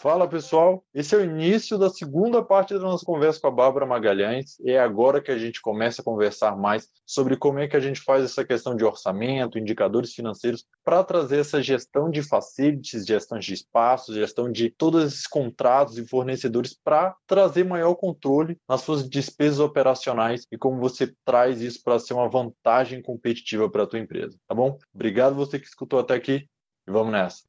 Fala pessoal, esse é o início da segunda parte da nossa conversa com a Bárbara Magalhães e é agora que a gente começa a conversar mais sobre como é que a gente faz essa questão de orçamento, indicadores financeiros para trazer essa gestão de facilities, gestão de espaços, gestão de todos esses contratos e fornecedores para trazer maior controle nas suas despesas operacionais e como você traz isso para ser uma vantagem competitiva para a tua empresa, tá bom? Obrigado você que escutou até aqui e vamos nessa.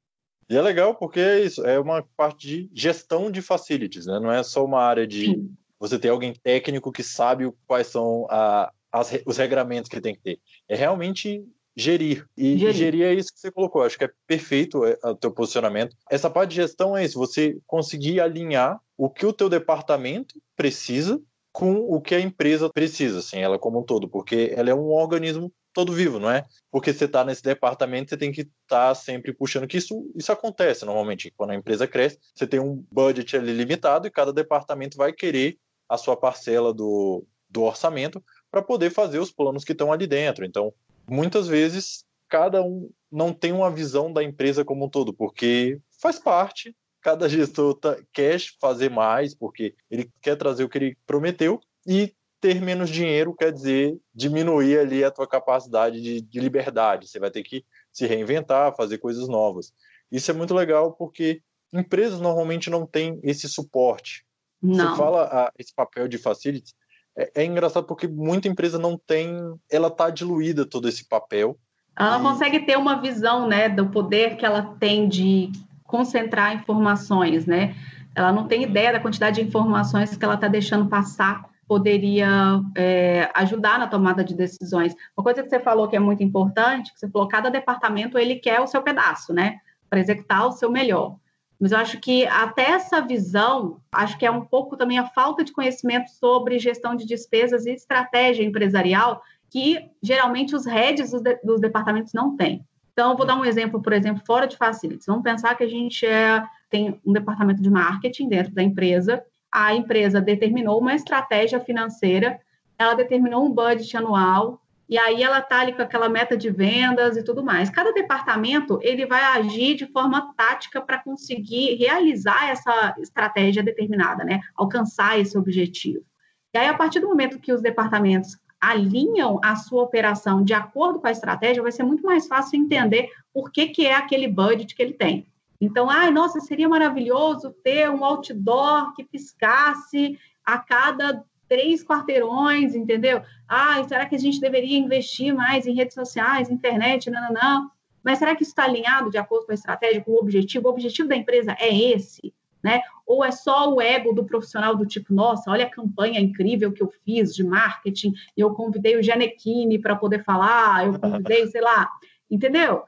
E é legal porque é isso é uma parte de gestão de facilities, né? Não é só uma área de Sim. você ter alguém técnico que sabe quais são a, as, os regramentos que tem que ter. É realmente gerir. E gerir. gerir é isso que você colocou. Acho que é perfeito é, o teu posicionamento. Essa parte de gestão é isso, você conseguir alinhar o que o teu departamento precisa com o que a empresa precisa, assim, ela como um todo, porque ela é um organismo todo vivo, não é? Porque você está nesse departamento, você tem que estar tá sempre puxando, que isso, isso acontece normalmente. Quando a empresa cresce, você tem um budget ali limitado e cada departamento vai querer a sua parcela do, do orçamento para poder fazer os planos que estão ali dentro. Então, muitas vezes, cada um não tem uma visão da empresa como um todo, porque faz parte, cada gestor tá, quer fazer mais, porque ele quer trazer o que ele prometeu, e ter menos dinheiro quer dizer diminuir ali a tua capacidade de, de, liberdade. Você vai ter que se reinventar, fazer coisas novas. Isso é muito legal porque empresas normalmente não têm esse suporte. Não. Você fala ah, esse papel de facility, é, é, engraçado porque muita empresa não tem, ela está diluída todo esse papel. Ela e... consegue ter uma visão, né, do poder que ela tem de concentrar informações, né? Ela não tem ideia da quantidade de informações que ela está deixando passar poderia é, ajudar na tomada de decisões. Uma coisa que você falou que é muito importante, que você falou, cada departamento ele quer o seu pedaço, né, para executar o seu melhor. Mas eu acho que até essa visão, acho que é um pouco também a falta de conhecimento sobre gestão de despesas e estratégia empresarial, que geralmente os heads dos, de, dos departamentos não têm. Então, vou dar um exemplo, por exemplo, fora de facilities. Vamos pensar que a gente é, tem um departamento de marketing dentro da empresa a empresa determinou uma estratégia financeira, ela determinou um budget anual, e aí ela está ali com aquela meta de vendas e tudo mais. Cada departamento ele vai agir de forma tática para conseguir realizar essa estratégia determinada, né? Alcançar esse objetivo. E aí, a partir do momento que os departamentos alinham a sua operação de acordo com a estratégia, vai ser muito mais fácil entender por que, que é aquele budget que ele tem. Então, ai, nossa, seria maravilhoso ter um outdoor que piscasse a cada três quarteirões, entendeu? Ah, será que a gente deveria investir mais em redes sociais, internet? Não, não, não. Mas será que isso está alinhado de acordo com a estratégia, com o objetivo? O objetivo da empresa é esse, né? Ou é só o ego do profissional do tipo, nossa, olha a campanha incrível que eu fiz de marketing, eu convidei o Janequine para poder falar, eu convidei, sei lá, entendeu?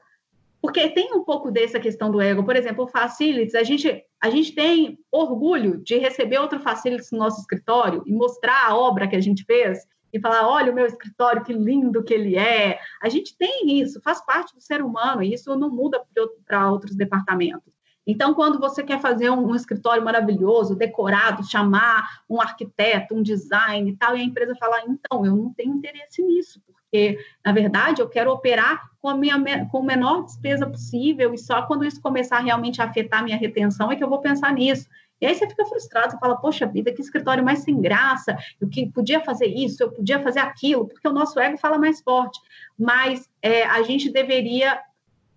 Porque tem um pouco dessa questão do ego. Por exemplo, o Facilities, a gente, a gente tem orgulho de receber outro Facilities no nosso escritório e mostrar a obra que a gente fez e falar, olha o meu escritório, que lindo que ele é. A gente tem isso, faz parte do ser humano, e isso não muda para outros departamentos. Então, quando você quer fazer um, escritório maravilhoso, decorado, chamar um arquiteto, um design e tal, e a empresa fala, então, eu não tenho interesse nisso, porque, na verdade, eu quero operar com a minha com a menor despesa possível, e só quando isso começar realmente a afetar a minha retenção é que eu vou pensar nisso. E aí você fica frustrado, você fala, poxa vida, que escritório mais sem graça, eu que podia fazer isso, eu podia fazer aquilo, porque o nosso ego fala mais forte. Mas é, a gente deveria,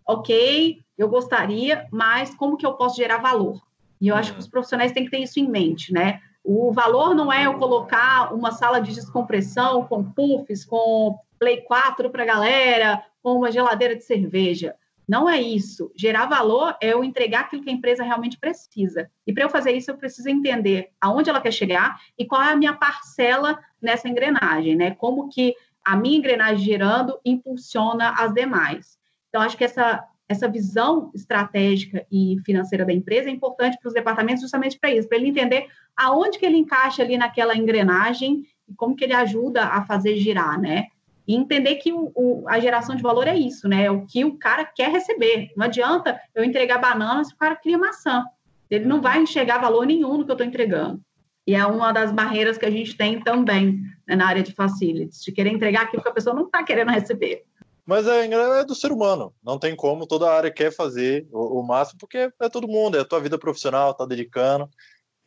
ok, eu gostaria, mas como que eu posso gerar valor? E eu acho que os profissionais têm que ter isso em mente, né? O valor não é eu colocar uma sala de descompressão com puffs, com Play 4 para a galera, com uma geladeira de cerveja. Não é isso. Gerar valor é eu entregar aquilo que a empresa realmente precisa. E para eu fazer isso, eu preciso entender aonde ela quer chegar e qual é a minha parcela nessa engrenagem, né? Como que a minha engrenagem girando impulsiona as demais. Então, acho que essa, essa visão estratégica e financeira da empresa é importante para os departamentos justamente para isso, para ele entender aonde que ele encaixa ali naquela engrenagem e como que ele ajuda a fazer girar, né? E entender que o, o, a geração de valor é isso, né? É o que o cara quer receber. Não adianta eu entregar banana se o cara cria maçã. Ele não vai enxergar valor nenhum no que eu estou entregando. E é uma das barreiras que a gente tem também né, na área de facilities, de querer entregar aquilo que a pessoa não está querendo receber. Mas é, é, do ser humano, não tem como, toda área quer fazer o, o máximo, porque é todo mundo, é a tua vida profissional, tá dedicando,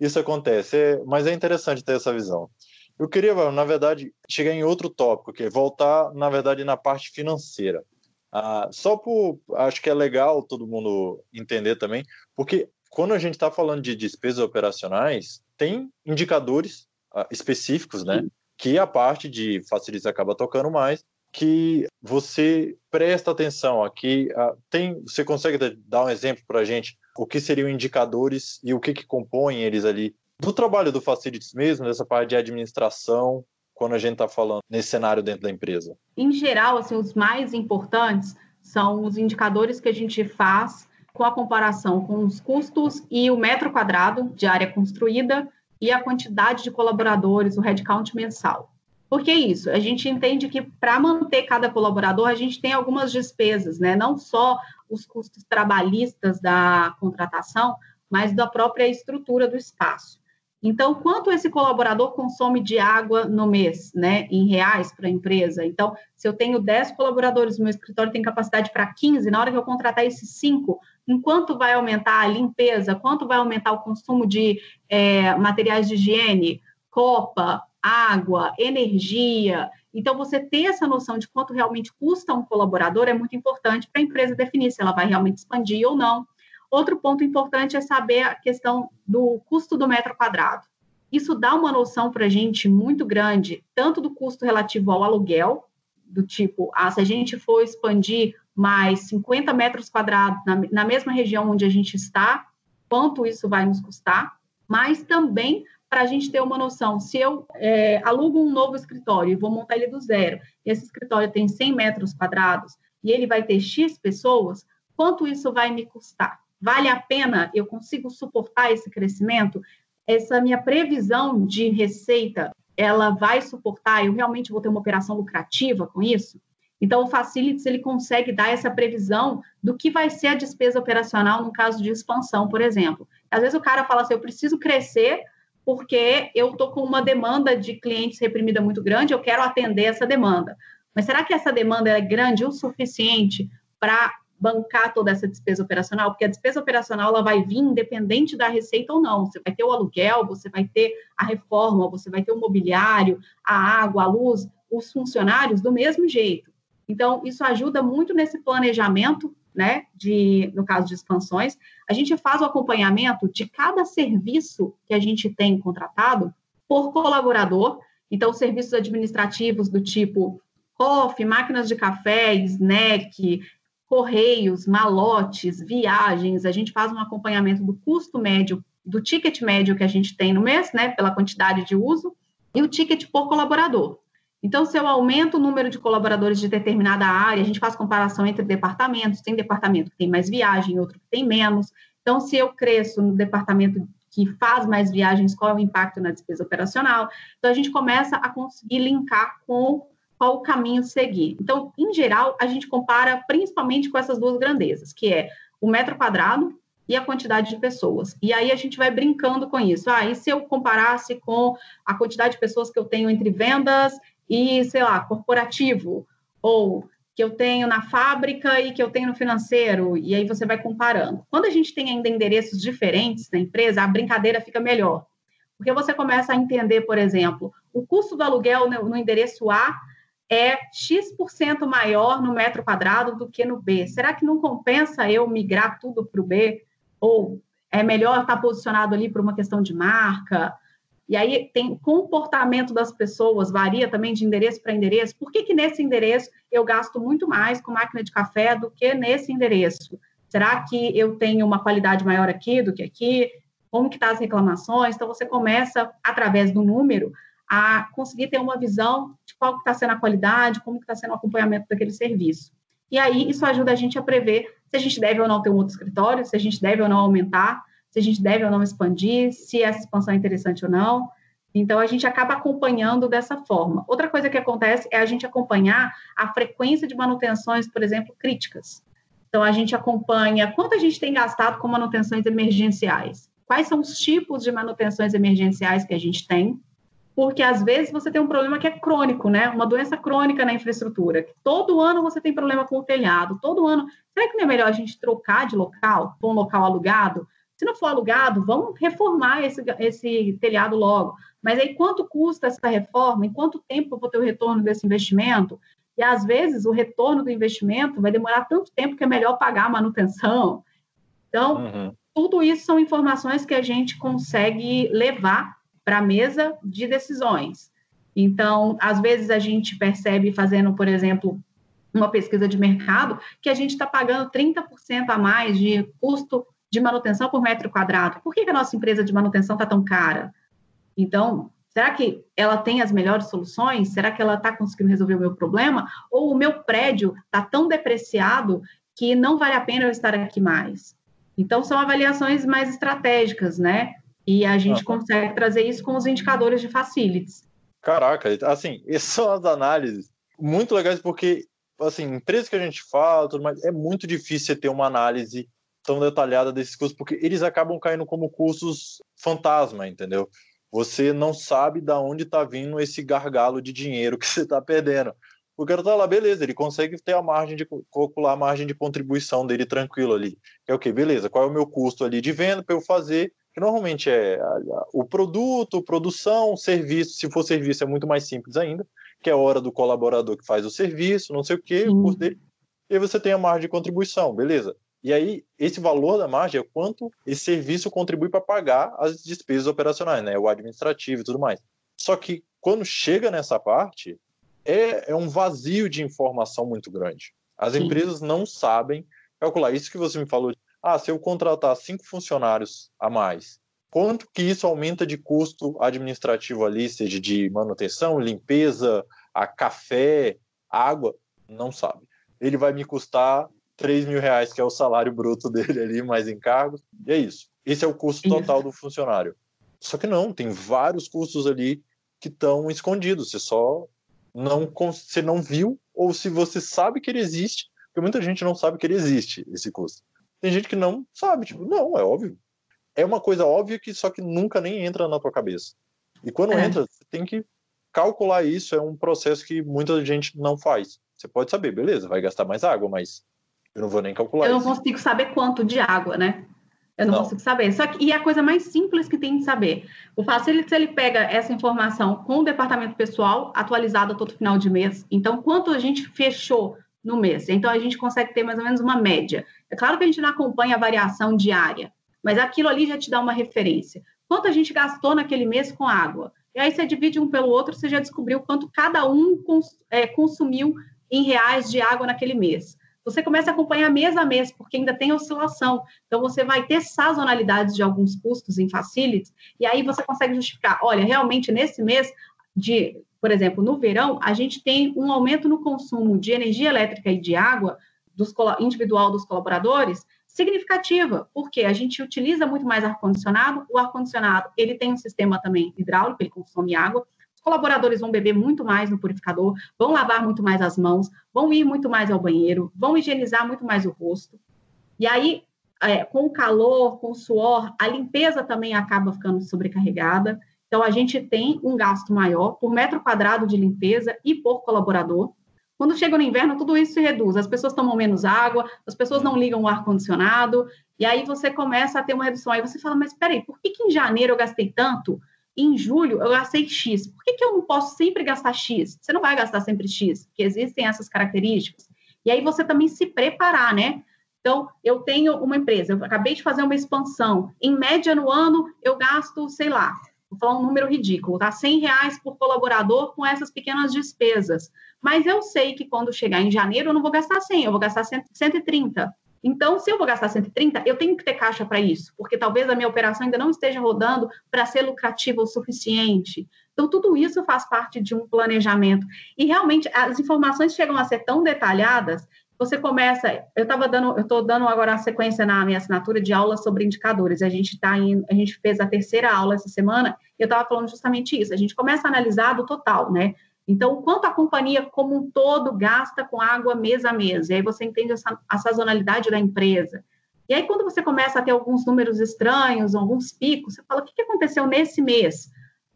isso acontece. É, mas é interessante ter essa visão. Eu queria, na verdade, chegar em outro tópico, que é voltar, na verdade, na parte financeira. Ah, só por. Acho que é legal todo mundo entender também, porque quando a gente está falando de despesas operacionais, tem indicadores ah, específicos, né? Que a parte de facilities acaba tocando mais, que você presta atenção aqui. Ah, tem, você consegue dar um exemplo para a gente o que seriam indicadores e o que, que compõem eles ali do trabalho do Facilities mesmo, dessa parte de administração, quando a gente está falando nesse cenário dentro da empresa? Em geral, assim, os mais importantes são os indicadores que a gente faz com a comparação com os custos e o metro quadrado de área construída e a quantidade de colaboradores, o headcount mensal. Por que isso? A gente entende que para manter cada colaborador, a gente tem algumas despesas, né? Não só os custos trabalhistas da contratação, mas da própria estrutura do espaço. Então, quanto esse colaborador consome de água no mês, né, em reais para a empresa? Então, se eu tenho 10 colaboradores meu escritório, tem capacidade para 15, na hora que eu contratar esses 5, em quanto vai aumentar a limpeza? Quanto vai aumentar o consumo de é, materiais de higiene, copa, água, energia? Então, você ter essa noção de quanto realmente custa um colaborador é muito importante para a empresa definir se ela vai realmente expandir ou não. Outro ponto importante é saber a questão do custo do metro quadrado. Isso dá uma noção para a gente muito grande, tanto do custo relativo ao aluguel, do tipo, ah, se a gente for expandir mais 50 metros quadrados na, na mesma região onde a gente está, quanto isso vai nos custar, mas também para a gente ter uma noção, se eu é, alugo um novo escritório e vou montar ele do zero, e esse escritório tem 100 metros quadrados e ele vai ter X pessoas, quanto isso vai me custar? Vale a pena? Eu consigo suportar esse crescimento? Essa minha previsão de receita, ela vai suportar? Eu realmente vou ter uma operação lucrativa com isso? Então, o Facilities, ele consegue dar essa previsão do que vai ser a despesa operacional no caso de expansão, por exemplo. Às vezes o cara fala assim, eu preciso crescer porque eu estou com uma demanda de clientes reprimida muito grande, eu quero atender essa demanda. Mas será que essa demanda é grande o suficiente para bancar toda essa despesa operacional, porque a despesa operacional ela vai vir independente da receita ou não. Você vai ter o aluguel, você vai ter a reforma, você vai ter o mobiliário, a água, a luz, os funcionários do mesmo jeito. Então, isso ajuda muito nesse planejamento, né, de, no caso de expansões. A gente faz o acompanhamento de cada serviço que a gente tem contratado por colaborador. Então, serviços administrativos do tipo coffee, máquinas de café, snack, correios, malotes, viagens, a gente faz um acompanhamento do custo médio, do ticket médio que a gente tem no mês, né, pela quantidade de uso, e o ticket por colaborador. Então, se eu aumento o número de colaboradores de determinada área, a gente faz comparação entre departamentos, tem departamento que tem mais viagem, outro que tem menos. Então, se eu cresço no departamento que faz mais viagens, qual é o impacto na despesa operacional? Então, a gente começa a conseguir linkar com qual o caminho seguir. Então, em geral, a gente compara principalmente com essas duas grandezas, que é o metro quadrado e a quantidade de pessoas. E aí a gente vai brincando com isso. Ah, e se eu comparasse com a quantidade de pessoas que eu tenho entre vendas e, sei lá, corporativo, ou que eu tenho na fábrica e que eu tenho no financeiro, e aí você vai comparando. Quando a gente tem ainda endereços diferentes na empresa, a brincadeira fica melhor. Porque você começa a entender, por exemplo, o custo do aluguel no endereço A é X% maior no metro quadrado do que no B. Será que não compensa eu migrar tudo para o B? Ou é melhor estar posicionado ali por uma questão de marca? E aí tem comportamento das pessoas, varia também de endereço para endereço. Por que, que nesse endereço eu gasto muito mais com máquina de café do que nesse endereço? Será que eu tenho uma qualidade maior aqui do que aqui? Como que estão tá as reclamações? Então, você começa, através do número, a conseguir ter uma visão de qual está sendo a qualidade, como está sendo o acompanhamento daquele serviço. E aí, isso ajuda a gente a prever se a gente deve ou não ter um outro escritório, se a gente deve ou não aumentar, se a gente deve ou não expandir, se essa expansão é interessante ou não. Então, a gente acaba acompanhando dessa forma. Outra coisa que acontece é a gente acompanhar a frequência de manutenções, por exemplo, críticas. Então, a gente acompanha quanto a gente tem gastado com manutenções emergenciais, quais são os tipos de manutenções emergenciais que a gente tem, porque às vezes você tem um problema que é crônico, né? Uma doença crônica na infraestrutura. Todo ano você tem problema com o telhado, todo ano. Será que não é melhor a gente trocar de local, para um local alugado? Se não for alugado, vamos reformar esse, esse telhado logo. Mas aí, quanto custa essa reforma? Em quanto tempo eu vou ter o retorno desse investimento? E às vezes o retorno do investimento vai demorar tanto tempo que é melhor pagar a manutenção. Então, uhum. tudo isso são informações que a gente consegue levar para a mesa de decisões. Então, às vezes a gente percebe fazendo, por exemplo, uma pesquisa de mercado, que a gente está pagando 30% a mais de custo de manutenção por metro quadrado. Por que, que a nossa empresa de manutenção está tão cara? Então, será que ela tem as melhores soluções? Será que ela está conseguindo resolver o meu problema? Ou o meu prédio está tão depreciado que não vale a pena eu estar aqui mais? Então, são avaliações mais estratégicas, né? E a gente consegue trazer isso com os indicadores de facilities. Caraca, assim, essas são as análises muito legais porque, assim, empresas que a gente fala, tudo mais, é muito difícil ter uma análise tão detalhada desses custos, porque eles acabam caindo como custos fantasma, entendeu? Você não sabe da onde está vindo esse gargalo de dinheiro que você está perdendo. O cara tá lá, beleza, ele consegue ter a margem de calcular a margem de contribuição dele tranquilo ali. É o que? Beleza, qual é o meu custo ali de venda para eu fazer? Que normalmente é o produto, produção, serviço. Se for serviço, é muito mais simples ainda, que é a hora do colaborador que faz o serviço, não sei o que, o custo dele. E aí você tem a margem de contribuição, beleza. E aí, esse valor da margem é quanto esse serviço contribui para pagar as despesas operacionais, né? O administrativo e tudo mais. Só que quando chega nessa parte, é, é um vazio de informação muito grande. As Sim. empresas não sabem calcular. Isso que você me falou. Ah, se eu contratar cinco funcionários a mais, quanto que isso aumenta de custo administrativo ali, seja de manutenção, limpeza, a café, água? Não sabe. Ele vai me custar 3 mil reais, que é o salário bruto dele ali, mais encargos, e é isso. Esse é o custo total do funcionário. Só que não, tem vários custos ali que estão escondidos. Você só não, você não viu, ou se você sabe que ele existe, porque muita gente não sabe que ele existe, esse custo. Tem gente que não sabe, tipo, não, é óbvio. É uma coisa óbvia que só que nunca nem entra na tua cabeça. E quando é. entra, você tem que calcular isso, é um processo que muita gente não faz. Você pode saber, beleza, vai gastar mais água, mas eu não vou nem calcular Eu não consigo saber quanto de água, né? Eu não, não, consigo saber. Só que, e a coisa mais simples que tem de saber. O Facility, ele pega essa informação com o departamento pessoal, atualizada todo final de mês. Então, quanto a gente fechou no mês? Então, a gente consegue ter mais ou menos uma média. É claro que a gente não acompanha a variação diária, mas aquilo ali já te dá uma referência. Quanto a gente gastou naquele mês com água? E aí, você divide um pelo outro, você já descobriu quanto cada um cons, é, consumiu em reais de água naquele mês você começa a acompanhar mês a mês, porque ainda tem oscilação. Então, você vai ter sazonalidades de alguns custos em facilities, e aí você consegue justificar, olha, realmente nesse mês de, por exemplo, no verão, a gente tem um aumento no consumo de energia elétrica e de água dos, individual dos colaboradores significativa, porque a gente utiliza muito mais ar-condicionado, o ar-condicionado, ele tem um sistema também hidráulico, ele consome água, colaboradores vão beber muito mais no purificador, vão lavar muito mais as mãos, vão ir muito mais ao banheiro, vão higienizar muito mais o rosto. E aí, é, com o calor, com o suor, a limpeza também acaba ficando sobrecarregada. Então, a gente tem um gasto maior por metro quadrado de limpeza e por colaborador. Quando chega no inverno, tudo isso se reduz. As pessoas tomam menos água, as pessoas não ligam o ar-condicionado, e aí você começa a ter uma redução. Aí você fala, mas peraí, por que, que em janeiro eu gastei tanto em julho eu gastei X. Por que, que eu não posso sempre gastar X? Você não vai gastar sempre X, porque existem essas características. E aí você também se preparar, né? Então, eu tenho uma empresa, eu acabei de fazer uma expansão. Em média, no ano, eu gasto, sei lá, vou falar um número ridículo, tá? 100 reais por colaborador com essas pequenas despesas. Mas eu sei que quando chegar em janeiro, eu não vou gastar 100, eu vou gastar 130. Então, se eu vou gastar 130, eu tenho que ter caixa para isso, porque talvez a minha operação ainda não esteja rodando para ser lucrativa o suficiente. Então, tudo isso faz parte de um planejamento. E realmente as informações chegam a ser tão detalhadas, você começa. Eu estava dando, eu estou dando agora a sequência na minha assinatura de aulas sobre indicadores. A gente está a gente fez a terceira aula essa semana, e eu estava falando justamente isso. A gente começa a analisar do total, né? Então, quanto a companhia como um todo gasta com água mês a mês? E aí você entende essa, a sazonalidade da empresa. E aí, quando você começa a ter alguns números estranhos, alguns picos, você fala, o que aconteceu nesse mês?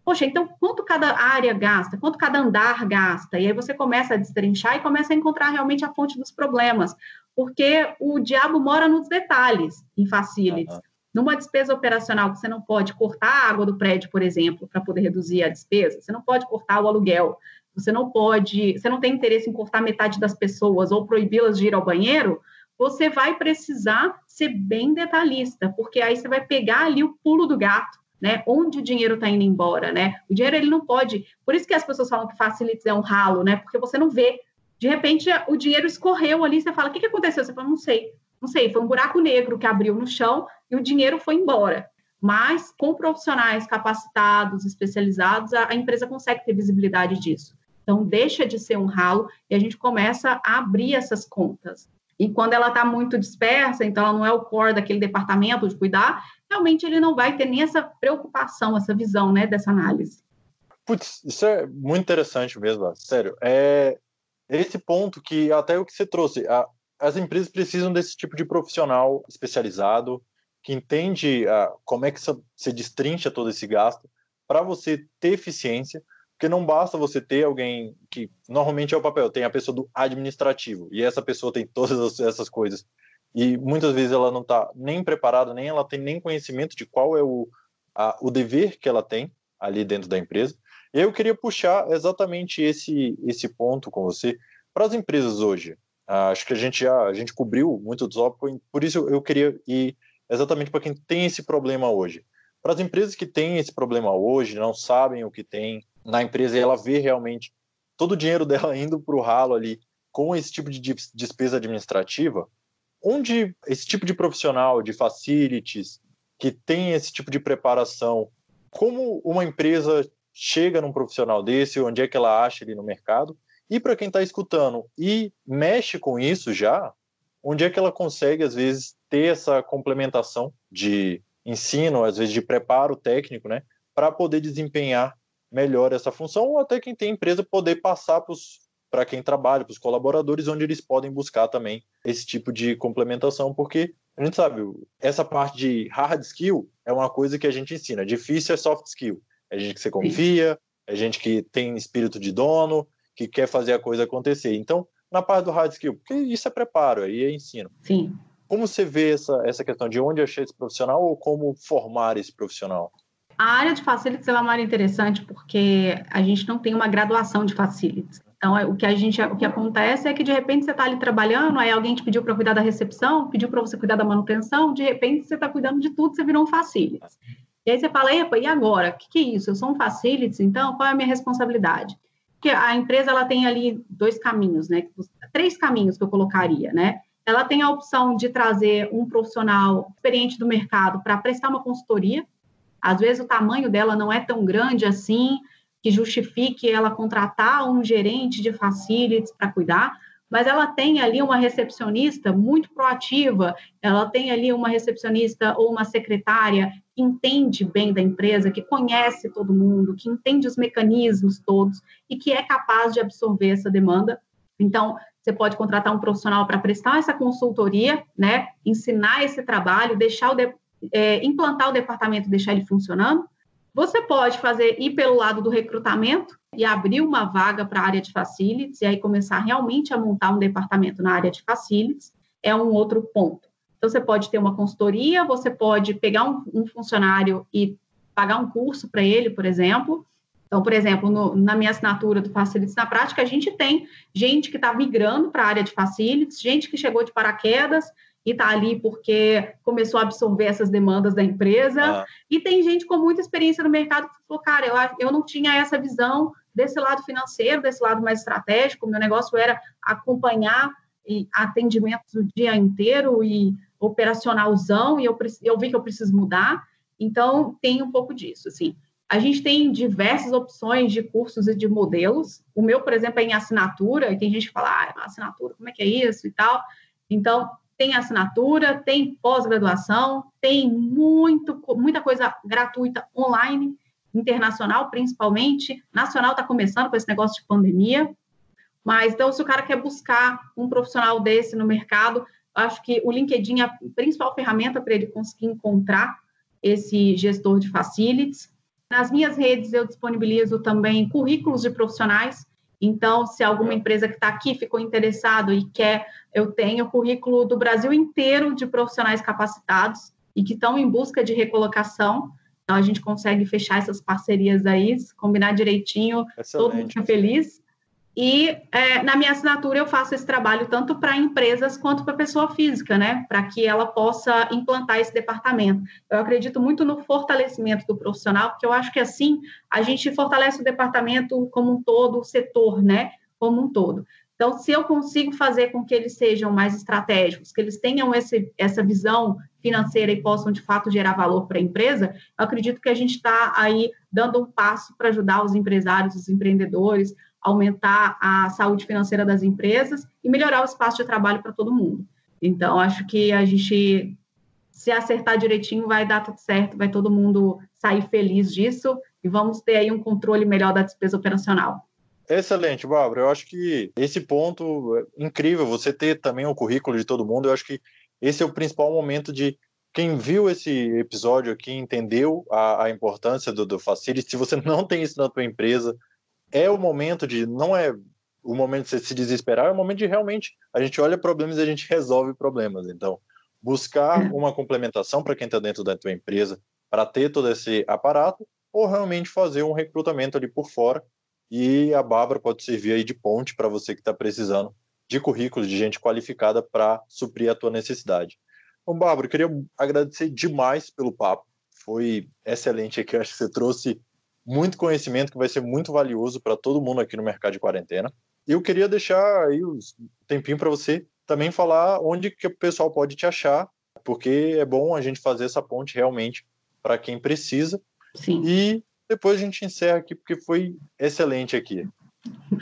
Poxa, então quanto cada área gasta, quanto cada andar gasta? E aí você começa a destrinchar e começa a encontrar realmente a fonte dos problemas, porque o diabo mora nos detalhes em facilities. Uhum. Numa despesa operacional que você não pode cortar a água do prédio, por exemplo, para poder reduzir a despesa, você não pode cortar o aluguel, você não pode, você não tem interesse em cortar metade das pessoas ou proibi-las de ir ao banheiro, você vai precisar ser bem detalhista, porque aí você vai pegar ali o pulo do gato né? Onde o dinheiro está indo embora, né? O dinheiro ele não pode. Por isso que as pessoas falam que facilities é um ralo, né? Porque você não vê. De repente o dinheiro escorreu ali, você fala: o que, que aconteceu? Você fala: não sei, não sei. Foi um buraco negro que abriu no chão e o dinheiro foi embora. Mas com profissionais capacitados, especializados, a, a empresa consegue ter visibilidade disso. Então deixa de ser um ralo e a gente começa a abrir essas contas. E quando ela está muito dispersa, então ela não é o core daquele departamento de cuidar, realmente ele não vai ter nem essa preocupação, essa visão, né, dessa análise. Putz, isso é muito interessante mesmo, sério. É esse ponto que até o que você trouxe, a, as empresas precisam desse tipo de profissional especializado que entende a, como é que você destrincha todo esse gasto para você ter eficiência, porque não basta você ter alguém que normalmente é o papel, tem a pessoa do administrativo e essa pessoa tem todas essas coisas e muitas vezes ela não está nem preparada, nem ela tem nem conhecimento de qual é o, a, o dever que ela tem ali dentro da empresa. E eu queria puxar exatamente esse, esse ponto com você para as empresas hoje. Ah, acho que a gente já a gente cobriu muito do tópicos, por isso eu queria ir exatamente para quem tem esse problema hoje. Para as empresas que têm esse problema hoje, não sabem o que tem na empresa e ela vê realmente todo o dinheiro dela indo para o ralo ali com esse tipo de despesa administrativa, onde esse tipo de profissional de facilities que tem esse tipo de preparação, como uma empresa chega num profissional desse, onde é que ela acha ele no mercado? E para quem está escutando e mexe com isso já, onde é que ela consegue, às vezes, ter essa complementação de ensino, às vezes de preparo técnico, né, para poder desempenhar melhor essa função, ou até quem tem empresa poder passar para quem trabalha, para os colaboradores, onde eles podem buscar também esse tipo de complementação, porque a gente sabe, essa parte de hard skill é uma coisa que a gente ensina, difícil é soft skill. É gente que você confia, é gente que tem espírito de dono, que quer fazer a coisa acontecer. Então, na parte do hard skill, porque isso é preparo, aí é ensino. Sim. Como você vê essa, essa questão de onde achar esse profissional ou como formar esse profissional? A área de facilities é uma área interessante porque a gente não tem uma graduação de facilities. Então, é, o que a gente, o que acontece é que de repente você está ali trabalhando, aí alguém te pediu para cuidar da recepção, pediu para você cuidar da manutenção, de repente você está cuidando de tudo, você virou um facilities. E aí você fala, epa, e agora? O que, que, é isso? Eu sou um facilities, então qual é a minha responsabilidade? Porque a empresa ela tem ali dois caminhos, né? Três caminhos que eu colocaria, né? Ela tem a opção de trazer um profissional experiente do mercado para prestar uma consultoria. Às vezes o tamanho dela não é tão grande assim, que justifique ela contratar um gerente de facilities para cuidar, mas ela tem ali uma recepcionista muito proativa, ela tem ali uma recepcionista ou uma secretária que entende bem da empresa, que conhece todo mundo, que entende os mecanismos todos e que é capaz de absorver essa demanda. Então, você pode contratar um profissional para prestar essa consultoria, né, ensinar esse trabalho, deixar o é, implantar o departamento, deixar ele funcionando, você pode fazer ir pelo lado do recrutamento e abrir uma vaga para a área de facilities e aí começar realmente a montar um departamento na área de facilities, é um outro ponto. Então, você pode ter uma consultoria, você pode pegar um, um funcionário e pagar um curso para ele, por exemplo. Então, por exemplo, no, na minha assinatura do Facilities na Prática, a gente tem gente que está migrando para a área de Facilities, gente que chegou de paraquedas, e está ali porque começou a absorver essas demandas da empresa. Ah. E tem gente com muita experiência no mercado que falou, cara, eu, eu não tinha essa visão desse lado financeiro, desse lado mais estratégico, meu negócio era acompanhar e atendimentos o dia inteiro e operacionalzão, e eu, eu vi que eu preciso mudar. Então, tem um pouco disso, assim. A gente tem diversas opções de cursos e de modelos. O meu, por exemplo, é em assinatura, e tem gente que fala, ah, assinatura, como é que é isso e tal. Então, tem assinatura, tem pós-graduação, tem muito, muita coisa gratuita online, internacional principalmente. Nacional está começando com esse negócio de pandemia. Mas, então, se o cara quer buscar um profissional desse no mercado, acho que o LinkedIn é a principal ferramenta para ele conseguir encontrar esse gestor de facilities. Nas minhas redes, eu disponibilizo também currículos de profissionais. Então, se alguma empresa que está aqui ficou interessado e quer, eu tenho currículo do Brasil inteiro de profissionais capacitados e que estão em busca de recolocação. Então, a gente consegue fechar essas parcerias aí, combinar direitinho, Excelente. todo mundo fica feliz. E é, na minha assinatura eu faço esse trabalho tanto para empresas quanto para pessoa física, né? Para que ela possa implantar esse departamento. Eu acredito muito no fortalecimento do profissional, porque eu acho que assim a gente fortalece o departamento como um todo, o setor, né? Como um todo. Então, se eu consigo fazer com que eles sejam mais estratégicos, que eles tenham esse, essa visão financeira e possam, de fato, gerar valor para a empresa, eu acredito que a gente está aí dando um passo para ajudar os empresários, os empreendedores, aumentar a saúde financeira das empresas e melhorar o espaço de trabalho para todo mundo. Então, acho que a gente, se acertar direitinho, vai dar tudo certo, vai todo mundo sair feliz disso e vamos ter aí um controle melhor da despesa operacional. Excelente, Bárbara. Eu acho que esse ponto é incrível, você ter também o currículo de todo mundo, eu acho que esse é o principal momento de quem viu esse episódio aqui entendeu a, a importância do, do Facility. Se você não tem isso na tua empresa, é o momento de não é o momento de você se desesperar, é o momento de realmente a gente olha problemas e a gente resolve problemas. Então, buscar é. uma complementação para quem está dentro da tua empresa para ter todo esse aparato ou realmente fazer um recrutamento ali por fora e a Bárbara pode servir aí de ponte para você que está precisando de currículos de gente qualificada para suprir a tua necessidade. Bom, Bárbara, eu queria agradecer demais pelo papo. Foi excelente aqui. Acho que você trouxe muito conhecimento que vai ser muito valioso para todo mundo aqui no mercado de quarentena. Eu queria deixar aí um tempinho para você também falar onde que o pessoal pode te achar, porque é bom a gente fazer essa ponte realmente para quem precisa. Sim. E depois a gente encerra aqui, porque foi excelente aqui.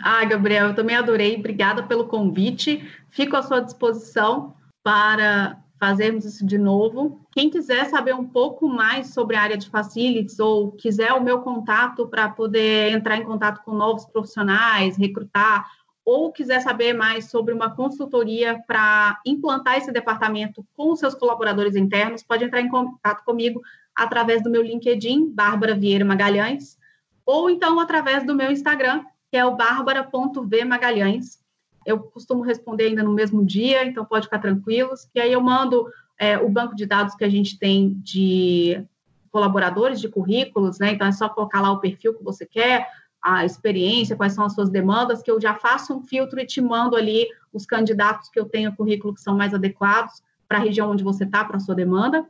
Ah, Gabriel, eu também adorei. Obrigada pelo convite. Fico à sua disposição para fazermos isso de novo. Quem quiser saber um pouco mais sobre a área de facilities ou quiser o meu contato para poder entrar em contato com novos profissionais, recrutar, ou quiser saber mais sobre uma consultoria para implantar esse departamento com seus colaboradores internos, pode entrar em contato comigo através do meu LinkedIn, Bárbara Vieira Magalhães, ou então através do meu Instagram, que é o bárbara.vmagalhães eu costumo responder ainda no mesmo dia, então pode ficar tranquilos. E aí eu mando é, o banco de dados que a gente tem de colaboradores de currículos, né? Então é só colocar lá o perfil que você quer, a experiência, quais são as suas demandas, que eu já faço um filtro e te mando ali os candidatos que eu tenho currículo que são mais adequados para a região onde você está, para a sua demanda.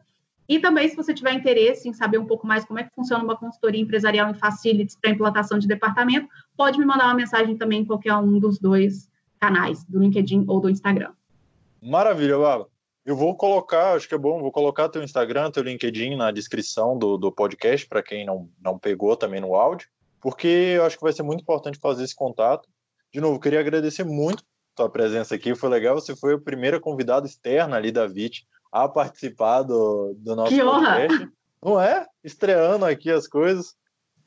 E também, se você tiver interesse em saber um pouco mais como é que funciona uma consultoria empresarial em facilities para implantação de departamento, pode me mandar uma mensagem também em qualquer um dos dois canais, do LinkedIn ou do Instagram. Maravilha, Bárbara. Eu vou colocar, acho que é bom, vou colocar teu Instagram, teu LinkedIn na descrição do, do podcast, para quem não, não pegou também no áudio, porque eu acho que vai ser muito importante fazer esse contato. De novo, queria agradecer muito a tua presença aqui, foi legal, você foi a primeira convidada externa ali da VIT a participar do, do nosso que podcast. Honra. Não é? Estreando aqui as coisas.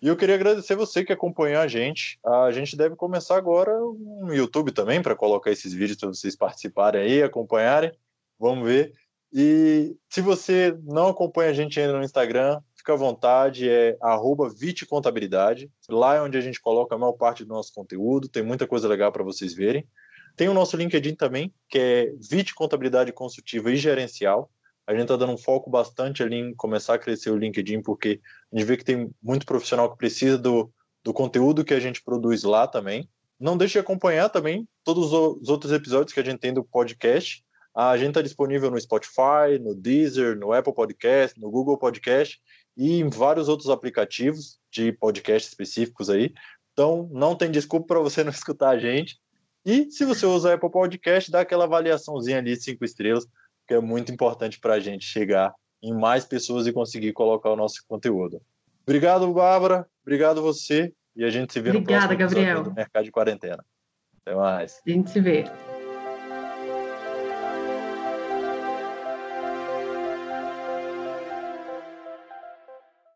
E eu queria agradecer você que acompanhou a gente. A gente deve começar agora no YouTube também para colocar esses vídeos para vocês participarem aí, acompanharem. Vamos ver. E se você não acompanha a gente ainda no Instagram, fica à vontade, é @vitecontabilidade. Lá é onde a gente coloca a maior parte do nosso conteúdo, tem muita coisa legal para vocês verem. Tem o nosso LinkedIn também, que é Vite Contabilidade Consultiva e Gerencial. A gente está dando um foco bastante ali em começar a crescer o LinkedIn, porque a gente vê que tem muito profissional que precisa do, do conteúdo que a gente produz lá também. Não deixe de acompanhar também todos os outros episódios que a gente tem do podcast. A gente está disponível no Spotify, no Deezer, no Apple Podcast, no Google Podcast e em vários outros aplicativos de podcast específicos aí. Então, não tem desculpa para você não escutar a gente. E se você usa o Apple Podcast, dá aquela avaliaçãozinha ali de cinco estrelas que é muito importante para a gente chegar em mais pessoas e conseguir colocar o nosso conteúdo. Obrigado, Bárbara. Obrigado você. E a gente se vê Obrigada, no próximo Gabriel. do Mercado de Quarentena. Até mais. A gente se vê.